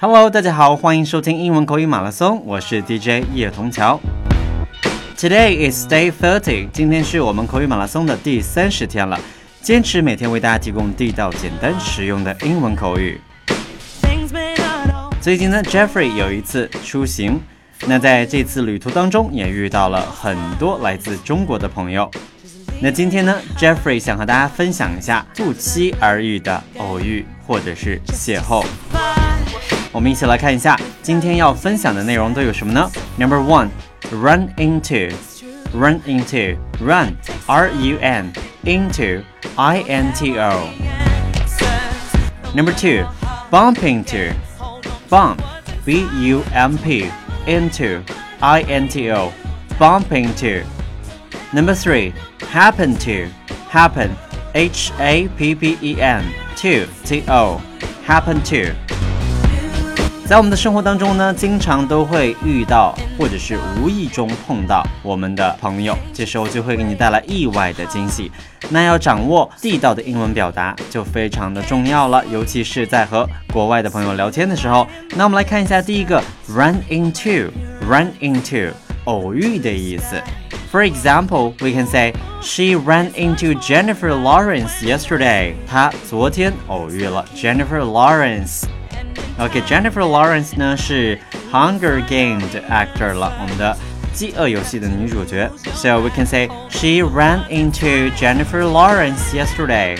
Hello，大家好，欢迎收听英文口语马拉松，我是 DJ 叶童桥。Today is day thirty，今天是我们口语马拉松的第三十天了，坚持每天为大家提供地道、简单、实用的英文口语。最近呢，Jeffrey 有一次出行，那在这次旅途当中也遇到了很多来自中国的朋友。那今天呢，Jeffrey 想和大家分享一下不期而遇的偶遇或者是邂逅。我们一起来看一下今天要分享的内容都有什么呢？Number one, run into, run into, run, R U N, into, I N T O. Number two, bump into, bump, B U M P, into, I N T O, bump into. Number three, happen to, happen, H A P P E N, to, T O, happen to. 在我们的生活当中呢，经常都会遇到，或者是无意中碰到我们的朋友，这时候就会给你带来意外的惊喜。那要掌握地道的英文表达就非常的重要了，尤其是在和国外的朋友聊天的时候。那我们来看一下第一个，run into，run into，偶遇的意思。For example, we can say she ran into Jennifer Lawrence yesterday. 她昨天偶遇了 Jennifer Lawrence。OK，Jennifer Lawrence 呢是《Hunger Game》的 actor 了，我们的饥饿游戏的女主角。So we can say she ran into Jennifer Lawrence yesterday.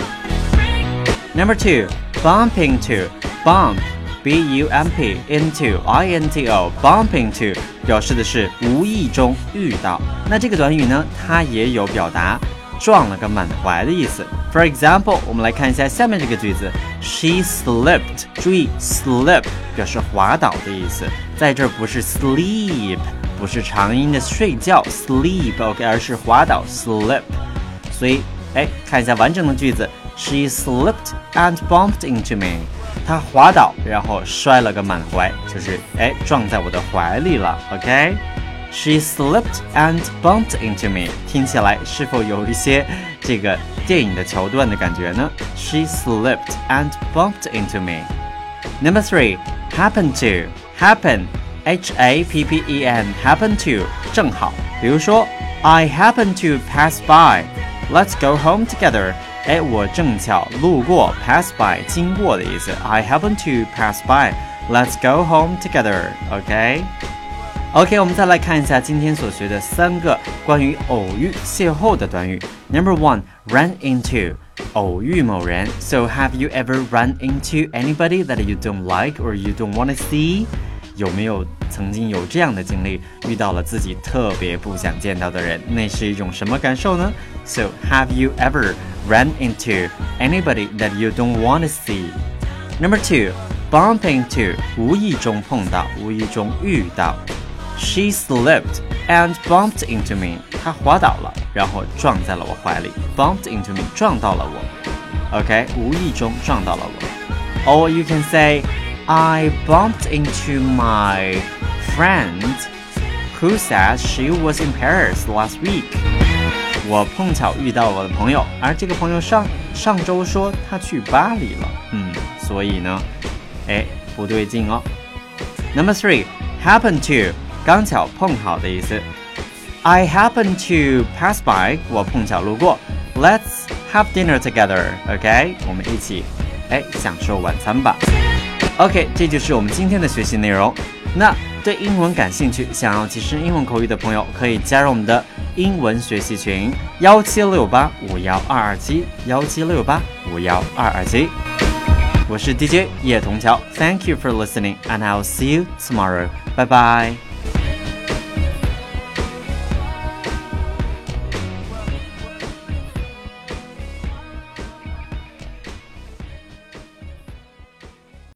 Number two, bump into, bump, B-U-M-P, into, I-N-T-O, bump into 表示的是无意中遇到。那这个短语呢，它也有表达撞了个满怀的意思。For example，我们来看一下下面这个句子 ：She slipped。注意，slip 表示滑倒的意思，在这儿不是 sleep，不是长音的睡觉 sleep，OK，而是滑倒 slip。所以，哎，看一下完整的句子：She slipped and bumped into me。她滑倒，然后摔了个满怀，就是哎撞在我的怀里了，OK。She slipped and bumped into me，听起来是否有一些这个电影的桥段的感觉呢？She slipped and bumped into me。Number three, happen to happen, H A P P E N happen to 正好，比如说 I happen to pass by, let's go home together。哎，我正巧路过，pass by 经过的意思。I happen to pass by, let's go home together。OK。 OK，我们再来看一下今天所学的三个关于偶遇、邂逅的短语。Number one, run into，偶遇某人。So have you ever run into anybody that you don't like or you don't want to see？有没有曾经有这样的经历，遇到了自己特别不想见到的人？那是一种什么感受呢？So have you ever run into anybody that you don't want to see？Number two, bump into，无意中碰到，无意中遇到。 She slipped and bumped into me. 她滑倒了，然后撞在了我怀里。Bumped into me，撞到了我。OK，无意中撞到了我。Or you can say, I bumped into my friend who said she was in Paris last week. 我碰巧遇到我的朋友，而这个朋友上上周说他去巴黎了。嗯，所以呢，哎，不对劲哦。Number three, happen to. 刚巧碰好的意思。I happen to pass by，我碰巧路过。Let's have dinner together，OK？、我们一起哎享受晚餐吧。OK，这就是我们今天的学习内容。那对英文感兴趣，想要提升英文口语的朋友，可以加入我们的英文学习群：幺七六八五幺二二七幺七六八五幺二二七。我是 DJ 叶童桥，Thank you for listening, and I'll see you tomorrow. Bye bye.